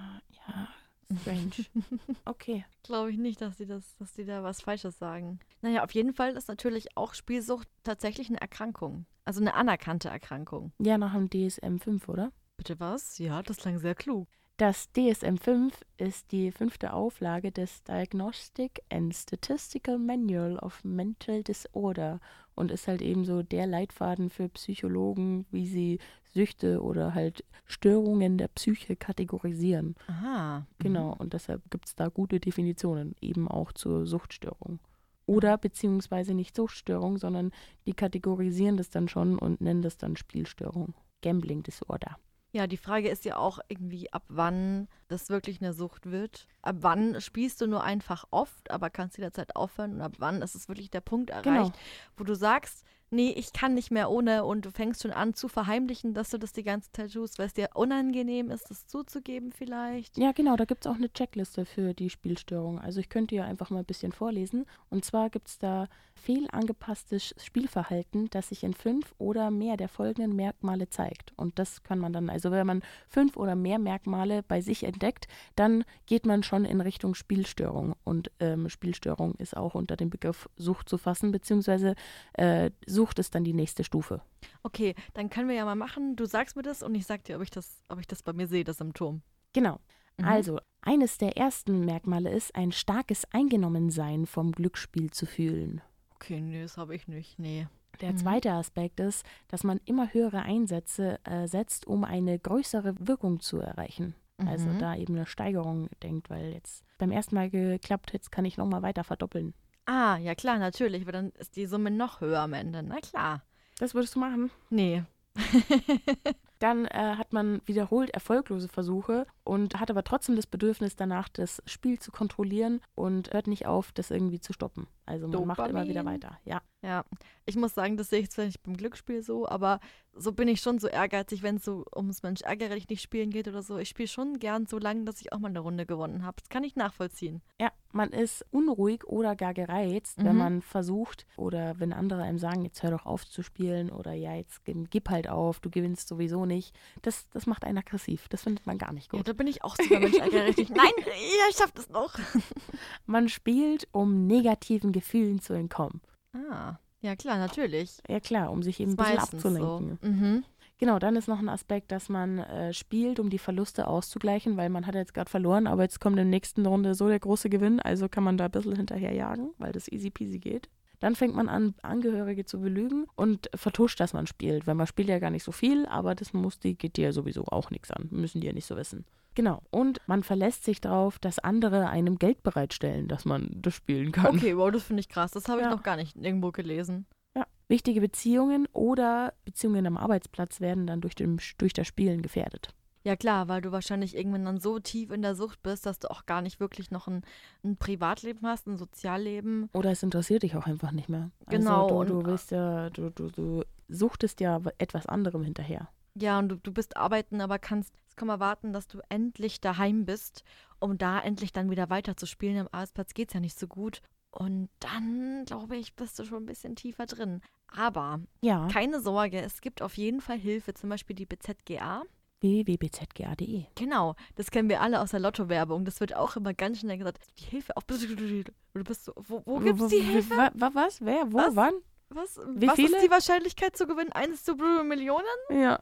strange. <laughs> Okay. glaube ich nicht, dass die, das, dass die da was Falsches sagen. Naja, auf jeden Fall ist natürlich auch Spielsucht tatsächlich eine Erkrankung. Also eine anerkannte Erkrankung. Ja, nach dem DSM-5, oder? Bitte was? Ja, das klang sehr klug. Das DSM-5 ist die fünfte Auflage des Diagnostic and Statistical Manual of Mental Disorder und ist halt eben so der Leitfaden für Psychologen, wie sie Süchte oder halt Störungen der Psyche kategorisieren. Aha. Genau, und deshalb gibt es da gute Definitionen, eben auch zur Suchtstörung. Oder beziehungsweise nicht Suchtstörung, sondern die kategorisieren das dann schon und nennen das dann Spielstörung. Gambling Disorder. Ja, die Frage ist ja auch irgendwie, ab wann das wirklich eine Sucht wird. Ab wann spielst du nur einfach oft, aber kannst jederzeit aufhören und ab wann ist es wirklich der Punkt erreicht, Genau. wo du sagst, nee, ich kann nicht mehr ohne und du fängst schon an zu verheimlichen, dass du das die ganze Zeit tust, weil es dir unangenehm ist, das zuzugeben vielleicht. Ja, genau, da gibt es auch eine Checkliste für die Spielstörung. Also ich könnte ja einfach mal ein bisschen vorlesen. Und zwar gibt es da fehlangepasstes Spielverhalten, das sich in fünf oder mehr der folgenden Merkmale zeigt. Und das kann man dann, also wenn man fünf oder mehr Merkmale bei sich entdeckt, dann geht man schon in Richtung Spielstörung. Und ähm, Spielstörung ist auch unter dem Begriff Sucht zu fassen, beziehungsweise äh, Sucht ist dann die nächste Stufe. Okay, dann können wir ja mal machen, du sagst mir das und ich sag dir, ob ich das, ob ich das bei mir sehe, das Symptom. Genau. Mhm. Also, eines der ersten Merkmale ist, ein starkes Eingenommensein vom Glücksspiel zu fühlen. Okay, nee, das habe ich nicht, nee. Der Mhm. zweite Aspekt ist, dass man immer höhere Einsätze äh, setzt, um eine größere Wirkung zu erreichen. Also Mhm. da eben eine Steigerung denkt, weil jetzt beim ersten Mal geklappt, jetzt kann ich nochmal weiter verdoppeln. Ah, ja klar, natürlich, weil dann ist die Summe noch höher am Ende. Na klar. Das würdest du machen? Nee. <laughs> Dann äh, hat man wiederholt erfolglose Versuche und hat aber trotzdem das Bedürfnis danach, das Spiel zu kontrollieren und hört nicht auf, das irgendwie zu stoppen. Also man macht immer wieder Dopamin. weiter. Ja. Ja, ich muss sagen, das sehe ich zwar nicht beim Glücksspiel so, aber so bin ich schon so ehrgeizig, wenn es so ums Mensch ärgere dich nicht spielen geht oder so. Ich spiele schon gern so lange, dass ich auch mal eine Runde gewonnen habe. Das kann ich nachvollziehen. Ja, man ist unruhig oder gar gereizt, wenn Mhm. man versucht oder wenn andere einem sagen, jetzt hör doch auf zu spielen oder ja, jetzt gib, halt auf, du gewinnst sowieso nicht. Das, das macht einen aggressiv. Das findet man gar nicht Ja, gut. da bin ich auch so beim Mensch ärgere dich nicht. Nein, ja, ich schaff das noch. <laughs> Man spielt, um negativen Gefühlen zu entkommen. Ah, ja klar, natürlich. Ja klar, um sich eben ein bisschen abzulenken. So. Mhm. Genau, dann ist noch ein Aspekt, dass man äh, spielt, um die Verluste auszugleichen, weil man hat jetzt gerade verloren, aber jetzt kommt in der nächsten Runde so der große Gewinn, also kann man da ein bisschen hinterherjagen, weil das easy peasy geht. Dann fängt man an, Angehörige zu belügen und vertuscht, dass man spielt, weil man spielt ja gar nicht so viel, aber das muss die, geht dir ja sowieso auch nichts an, müssen die ja nicht so wissen. Genau, und man verlässt sich darauf, dass andere einem Geld bereitstellen, dass man das spielen kann. Okay, wow, das finde ich krass. Das habe ich Ja. noch gar nicht irgendwo gelesen. Ja. Wichtige Beziehungen oder Beziehungen am Arbeitsplatz werden dann durch, den, durch das Spielen gefährdet. Ja klar, weil du wahrscheinlich irgendwann dann so tief in der Sucht bist, dass du auch gar nicht wirklich noch ein, ein Privatleben hast, ein Sozialleben. Oder es interessiert dich auch einfach nicht mehr. Genau, Also und- du, du willst ja, du, du, du suchtest ja etwas anderem hinterher. Ja, und du, du bist arbeiten, aber kannst kaum erwarten, dass du endlich daheim bist, um da endlich dann wieder weiterzuspielen. Am Arbeitsplatz geht es ja nicht so gut. Und dann, glaube ich, bist du schon ein bisschen tiefer drin. Aber Ja. keine Sorge, es gibt auf jeden Fall Hilfe, zum Beispiel die BZGA. www.bzga.de. Genau, das kennen wir alle aus der Lotto-Werbung. Das wird auch immer ganz schnell gesagt. Die Hilfe auf. Du bist so, wo, wo gibt's die Hilfe? Wa, wa, was? Wer? Wo? Wann? Was, Wie was viele? ist die Wahrscheinlichkeit zu gewinnen? Eins zu Millionen? Ja.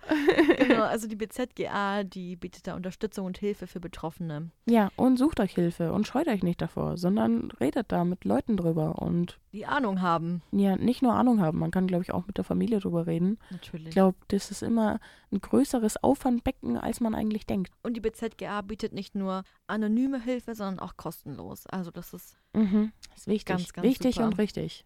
Genau, <laughs> also die BZGA, die bietet da Unterstützung und Hilfe für Betroffene. ja, und sucht euch Hilfe und scheut euch nicht davor, sondern redet da mit Leuten drüber und Die Ahnung haben. ja, nicht nur Ahnung haben. Man kann, glaube ich, auch mit der Familie drüber reden. Natürlich. Ich glaube, das ist immer ein größeres Auffangbecken, als man eigentlich denkt. Und die BZGA bietet nicht nur anonyme Hilfe, sondern auch kostenlos. Also das ist, Mhm. Ist wichtig. Ganz, ganz wichtig super. und richtig.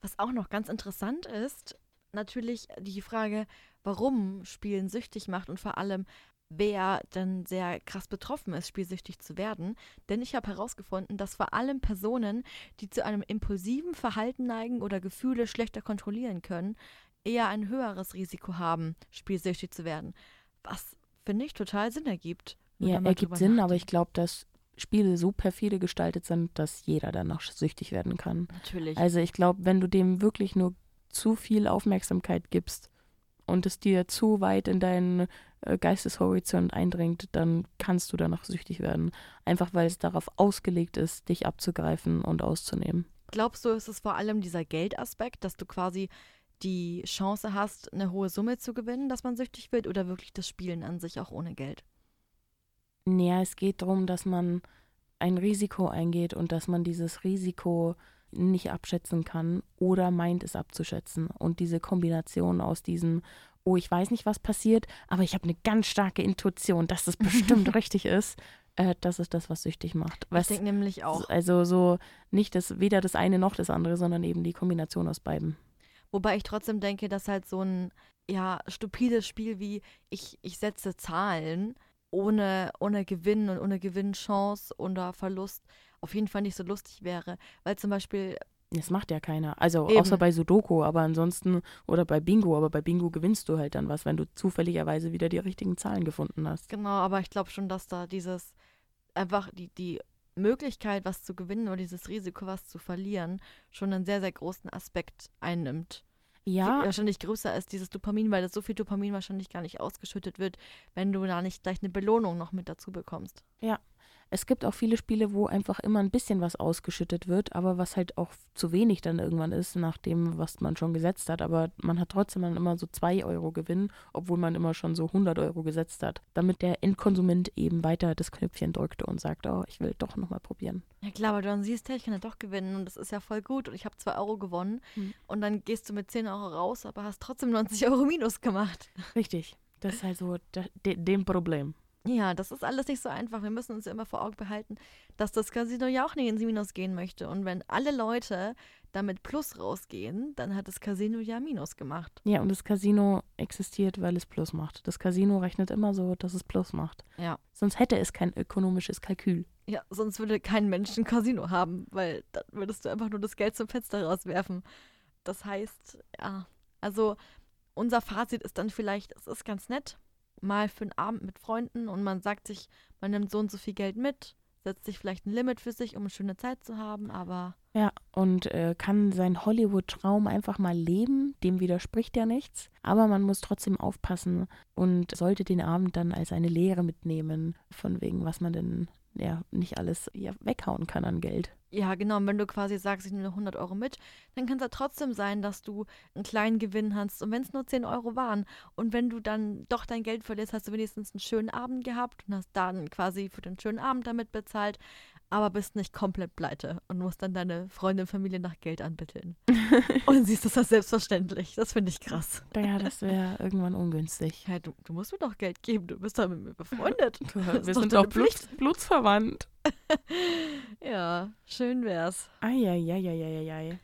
Was auch noch ganz interessant ist, natürlich die Frage, warum Spielen süchtig macht und vor allem, wer dann sehr krass betroffen ist, spielsüchtig zu werden. Denn ich habe herausgefunden, dass vor allem Personen, die zu einem impulsiven Verhalten neigen oder Gefühle schlechter kontrollieren können, eher ein höheres Risiko haben, spielsüchtig zu werden. Was, finde ich, total Sinn ergibt. Ja, ergibt Sinn, aber nachdenkt. ich glaube, dass Spiele so perfide gestaltet sind, dass jeder danach süchtig werden kann. Natürlich. Also ich glaube, wenn du dem wirklich nur zu viel Aufmerksamkeit gibst und es dir zu weit in deinen äh, Geisteshorizont eindringt, dann kannst du danach süchtig werden. Einfach weil es darauf ausgelegt ist, dich abzugreifen und auszunehmen. Glaubst du, ist es vor allem dieser Geldaspekt, dass du quasi die Chance hast, eine hohe Summe zu gewinnen, dass man süchtig wird, oder wirklich das Spielen an sich auch ohne Geld? Naja, es geht darum, dass man ein Risiko eingeht und dass man dieses Risiko nicht abschätzen kann oder meint es abzuschätzen. Und diese Kombination aus diesem, oh, ich weiß nicht, was passiert, aber ich habe eine ganz starke Intuition, dass das bestimmt <laughs> richtig ist, äh, das ist das, was süchtig macht. Ich Was, denke nämlich auch. Also so nicht das, weder das eine noch das andere, sondern eben die Kombination aus beiden. Wobei ich trotzdem denke, dass halt so ein ja, stupides Spiel wie ich, ich setze Zahlen ohne, ohne Gewinn und ohne Gewinnchance oder Verlust auf jeden Fall nicht so lustig wäre. Weil zum Beispiel Das macht ja keiner. Also Eben. außer bei Sudoku, aber ansonsten oder bei Bingo, aber bei Bingo gewinnst du halt dann was, wenn du zufälligerweise wieder die richtigen Zahlen gefunden hast. Genau, aber ich glaube schon, dass da dieses einfach die, die Möglichkeit, was zu gewinnen oder dieses Risiko, was zu verlieren, schon einen sehr, sehr großen Aspekt einnimmt. Ja, Wahrscheinlich größer ist dieses Dopamin, weil das so viel Dopamin wahrscheinlich gar nicht ausgeschüttet wird, wenn du da nicht gleich eine Belohnung noch mit dazu bekommst. Es gibt auch viele Spiele, wo einfach immer ein bisschen was ausgeschüttet wird, aber was halt auch zu wenig dann irgendwann ist, nach dem, was man schon gesetzt hat. Aber man hat trotzdem dann immer so 2 Euro Gewinn, obwohl man immer schon so 100 Euro gesetzt hat, damit der Endkonsument eben weiter das Knöpfchen drückte und sagt, oh, ich will doch nochmal probieren. Ja klar, aber du dann siehst, hey, ich kann ja doch gewinnen und das ist ja voll gut und ich habe 2 Euro gewonnen Hm. und dann gehst du mit 10 Euro raus, aber hast trotzdem 90 Euro Minus gemacht. Richtig. Das ist halt so de dem Problem. Ja, das ist alles nicht so einfach. Wir müssen uns ja immer vor Augen behalten, dass das Casino ja auch nicht ins Minus gehen möchte. Und wenn alle Leute damit Plus rausgehen, dann hat das Casino ja Minus gemacht. Ja, und das Casino existiert, weil es Plus macht. Das Casino rechnet immer so, dass es Plus macht. Ja. Sonst hätte es kein ökonomisches Kalkül. Ja, sonst würde kein Mensch ein Casino haben, weil dann würdest du einfach nur das Geld zum Fenster rauswerfen. Das heißt, ja, also unser Fazit ist dann vielleicht, es ist ganz nett, mal für einen Abend mit Freunden und man sagt sich, man nimmt so und so viel Geld mit, setzt sich vielleicht ein Limit für sich, um eine schöne Zeit zu haben, aber Ja, und äh, kann seinen Hollywood-Traum einfach mal leben. Dem widerspricht ja nichts. Aber man muss trotzdem aufpassen und sollte den Abend dann als eine Lehre mitnehmen, von wegen, was man denn ja nicht alles ja, weghauen kann an Geld. Ja, genau, und wenn du quasi sagst, ich nehme 100 Euro mit, dann kann es ja trotzdem sein, dass du einen kleinen Gewinn hast. Und wenn es nur 10 Euro waren und wenn du dann doch dein Geld verlierst, hast du wenigstens einen schönen Abend gehabt und hast dann quasi für den schönen Abend damit bezahlt, aber bist nicht komplett pleite und musst dann deine Freunde und Familie nach Geld anbitteln. <laughs> und siehst das als selbstverständlich. Das finde ich krass. Ja, das wäre irgendwann ungünstig. Ja, du, du musst mir doch Geld geben, du bist doch mit mir befreundet. <laughs> Wir ist doch sind deine auch Bluts, blutsverwandt. <laughs> Ja, schön wär's. Eieieiei.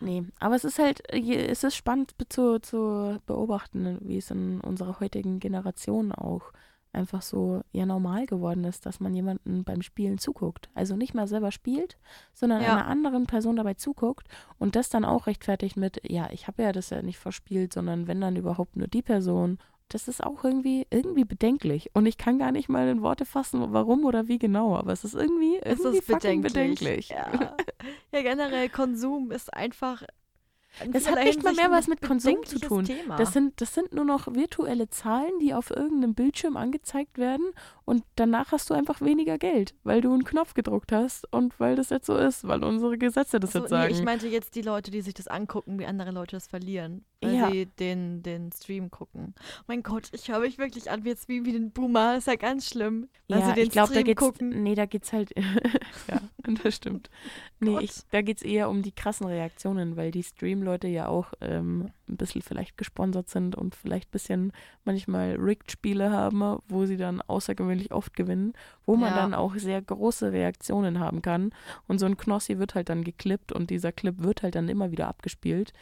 Nee, aber es ist halt, es ist spannend zu, zu beobachten, wie es in unserer heutigen Generation auch einfach so ja normal geworden ist, dass man jemanden beim Spielen zuguckt. Also nicht mal selber spielt, sondern Ja. einer anderen Person dabei zuguckt und das dann auch rechtfertigt mit, ja, ich habe ja das ja nicht verspielt, sondern wenn dann überhaupt nur die Person. Das ist auch irgendwie, irgendwie bedenklich. Und ich kann gar nicht mal in Worte fassen, warum oder wie genau, aber es ist irgendwie, Es irgendwie ist fucking bedenklich. bedenklich. Ja. ja, generell Konsum ist einfach. Das hat nicht mal mehr was mit Konsum zu tun. Thema. Das sind, das sind nur noch virtuelle Zahlen, die auf irgendeinem Bildschirm angezeigt werden und danach hast du einfach weniger Geld, weil du einen Knopf gedruckt hast und weil das jetzt so ist, weil unsere Gesetze das so, jetzt nee, sagen. ich meinte jetzt die Leute, die sich das angucken, wie andere Leute das verlieren, weil Ja. sie den, den Stream gucken. Mein Gott, ich höre mich wirklich an wie jetzt wie, wie den Boomer. Ist ja ganz schlimm. Weil ja, sie den ich glaube, da Stream geht's, gucken. nee, da geht's halt, <laughs> ja, <laughs> das stimmt. Nee, ich, da geht's eher um die krassen Reaktionen, weil die Stream-Leute ja auch ähm, ein bisschen vielleicht gesponsert sind und vielleicht ein bisschen manchmal Rigged-Spiele haben, wo sie dann außergewöhnlich oft gewinnen, wo man Ja. dann auch sehr große Reaktionen haben kann. Und so ein Knossi wird halt dann geklippt und dieser Clip wird halt dann immer wieder abgespielt.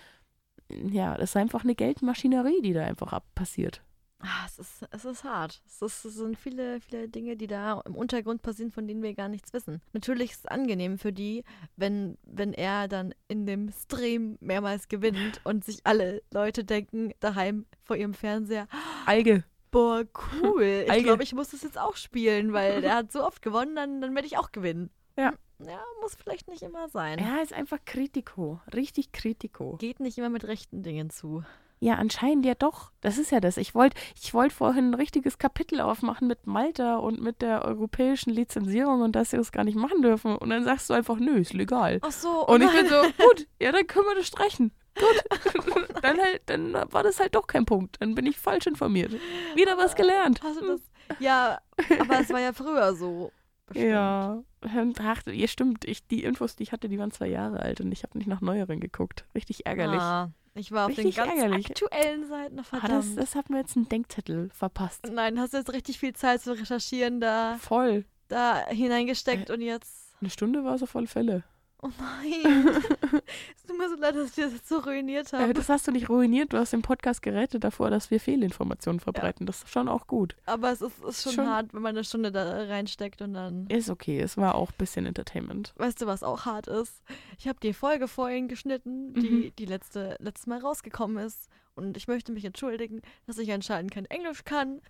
Ja, das ist einfach eine Geldmaschinerie, die da einfach ab passiert. Ah, es, ist, es ist hart. Es, ist, es sind viele, viele Dinge, die da im Untergrund passieren, von denen wir gar nichts wissen. Natürlich ist es angenehm für die, wenn, wenn er dann in dem Stream mehrmals gewinnt und sich alle Leute denken daheim vor ihrem Fernseher, Alge. boah, cool. <laughs> Ich glaube, ich muss das jetzt auch spielen, weil der hat so oft gewonnen, dann, dann werde ich auch gewinnen. Ja. Ja, muss vielleicht nicht immer sein. Er ist einfach Kritiko. Richtig Kritiko. Geht nicht immer mit rechten Dingen zu. Ja, anscheinend ja doch. Das ist ja das. Ich wollte ich wollt vorhin ein richtiges Kapitel aufmachen mit Malta und mit der europäischen Lizenzierung und dass sie das gar nicht machen dürfen. Und dann sagst du einfach, nö, ist legal. Ach so, Und ich bin so, gut, ja, dann können wir das streichen. Gut. <laughs> dann, halt, dann war das halt doch kein Punkt. Dann bin ich falsch informiert. Wieder was gelernt. Hast du das? Ja, aber es war ja früher so. Bestimmt. Ja, ach, ihr stimmt. Ich, die Infos, die ich hatte, die waren zwei Jahre alt und ich habe nicht nach neueren geguckt. Richtig ärgerlich. Ah, ich war auf Richtig den ganz ärgerlich. aktuellen Seiten. Ah, Verdammt. das, das hat mir jetzt einen Denkzettel verpasst. Nein, hast du jetzt richtig viel Zeit zu recherchieren da, Voll. da hineingesteckt und jetzt. Eine Stunde war es auf alle Fälle. Oh nein. <laughs> es tut mir so leid, dass ich das jetzt so ruiniert Äh, habe. das hast du nicht ruiniert. Du hast den Podcast gerettet davor, dass wir Fehlinformationen verbreiten. Das ist schon auch gut. Aber es ist, ist schon, Schon- hart, wenn man eine Stunde da reinsteckt und dann. Ist okay. Es war auch ein bisschen Entertainment. Weißt du, was auch hart ist? Ich habe die Folge vorhin geschnitten, die, Mhm. die letzte, letztes Mal rausgekommen ist. Und ich möchte mich entschuldigen, dass ich anscheinend kein Englisch kann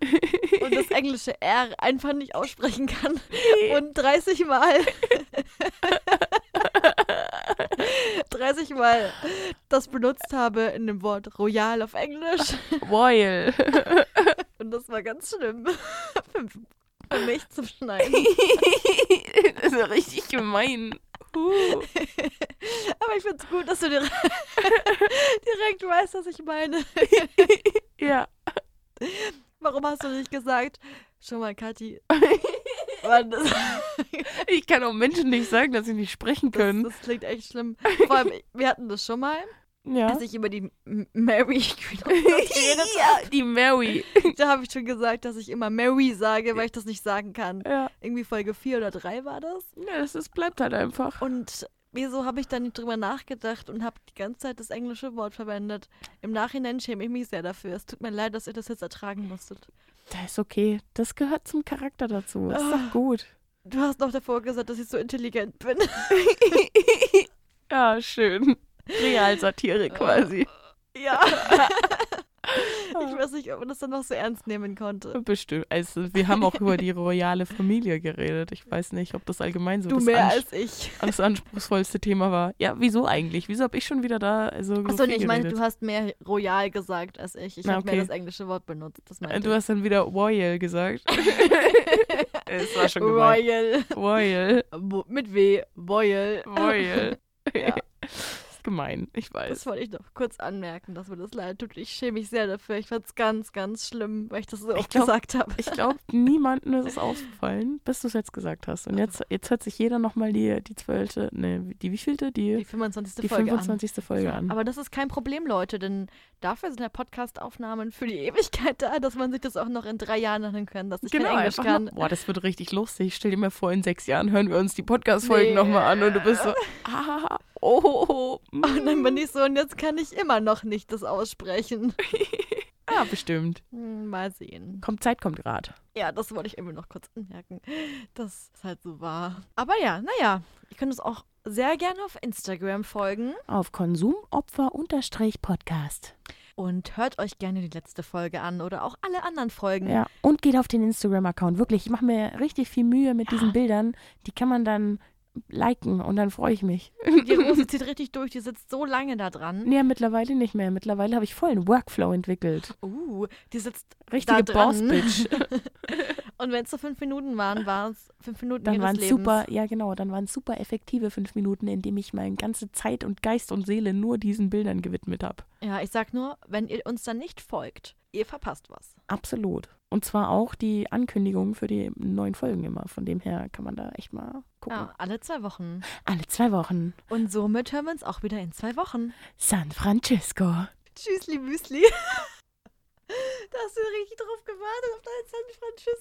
und das <laughs> englische R einfach nicht aussprechen kann. Und 30 Mal. <laughs> 30 Mal das benutzt habe in dem Wort Royal auf Englisch. <laughs> Royal. <laughs> Und das war ganz schlimm. <laughs> Für, für mich zum Schneiden. das ist ja richtig gemein. Huh. Aber ich finde es gut, dass du direkt, direkt weißt, was ich meine. Ja. Warum hast du nicht gesagt? Schon mal, Kathi. Das, <laughs> Ich kann auch Menschen nicht sagen, dass sie nicht sprechen das, können. das klingt echt schlimm. Vor allem, <laughs> wir hatten das schon mal. Ja. als ich über die Mary Queen of geredet ja, die Mary. <laughs> Da habe ich schon gesagt, dass ich immer Mary sage, weil ich das nicht sagen kann. Ja. Irgendwie Folge 4 oder 3 war das. ja, das ist, bleibt halt einfach. Und wieso habe ich dann nicht drüber nachgedacht und habe die ganze Zeit das englische Wort verwendet? Im Nachhinein schäme ich mich sehr dafür. Es tut mir leid, dass ihr das jetzt ertragen musstet. Das ist okay. Das gehört zum Charakter dazu. Ist doch gut. Du hast noch davor gesagt, dass ich so intelligent bin. <laughs> ja, schön. Realsatire quasi. ja. <laughs> ich weiß nicht, ob man das dann noch so ernst nehmen konnte. Bestimmt. Also, wir haben auch über die royale Familie geredet. Ich weiß nicht, ob das allgemein so Du das, mehr als ich. das anspruchsvollste Thema war. Ja, wieso eigentlich? Wieso habe ich schon wieder da so, so Achso, nee, ich meine, du hast mehr royal gesagt als ich. Ich habe okay. mehr das englische Wort benutzt. Du hast dann wieder royal gesagt. <laughs> es war schon gemein. Royal. Royal. Mit W. Royal. Royal. <laughs> Ja. Gemein, ich Das weiß. wollte ich noch kurz anmerken, dass mir das leid tut. Ich schäme mich sehr dafür. Ich fand es ganz, ganz schlimm, weil ich das so oft glaub- gesagt habe. Ich glaube, <laughs> niemandem ist es aufgefallen, bis du es jetzt gesagt hast. Und jetzt, jetzt hört sich jeder nochmal die, die zwölfte, ne, die wievielte? Die, Die 25. die Folge 25. Folge an. Aber das ist kein Problem, Leute, denn dafür sind ja Podcast-Aufnahmen für die Ewigkeit da, dass man sich das auch noch in drei Jahren anhören kann, dass ich kein Englisch kann. Noch, boah, das wird richtig lustig. Stell dir mal vor, in sechs Jahren hören wir uns die Podcast-Folgen Nee. nochmal an und du bist so, <laughs> ah, oh, oh, oh, Und dann mm. bin ich so, und jetzt kann ich immer noch nicht das aussprechen. Ja, <laughs> bestimmt. Hm, Mal sehen. Kommt Zeit, kommt Rat. Ja, das wollte ich irgendwie noch kurz anmerken. Das ist halt so wahr. Aber ja, naja, ihr könnt uns auch sehr gerne auf Instagram folgen Auf Konsumopfer-Podcast. und hört euch gerne die letzte Folge an oder auch alle anderen Folgen. Ja, und geht auf den Instagram-Account. Wirklich, ich mache mir richtig viel Mühe mit diesen Bildern. Die kann man dann liken und dann freue ich mich. Die Rose <laughs> zieht richtig durch, die sitzt so lange da dran. Nee, mittlerweile nicht mehr. Mittlerweile habe ich voll einen Workflow entwickelt. Uh, die sitzt Richtige. Boss-Bitch. <laughs> Und wenn es so fünf Minuten waren, waren es fünf Minuten Dann waren super, ja genau, dann waren super effektive fünf Minuten, in denen ich meine ganze Zeit und Geist und Seele nur diesen Bildern gewidmet habe. Ja, ich sag nur, wenn ihr uns dann nicht folgt, ihr verpasst was. Absolut. Und zwar auch die Ankündigungen für die neuen Folgen immer. Von dem her kann man da echt mal gucken. Ja, alle zwei Wochen. Alle zwei Wochen. Und somit hören wir uns auch wieder in zwei Wochen. San Francisco. Tschüssli Müsli. <laughs> da hast du richtig drauf gewartet auf dein San Francisco.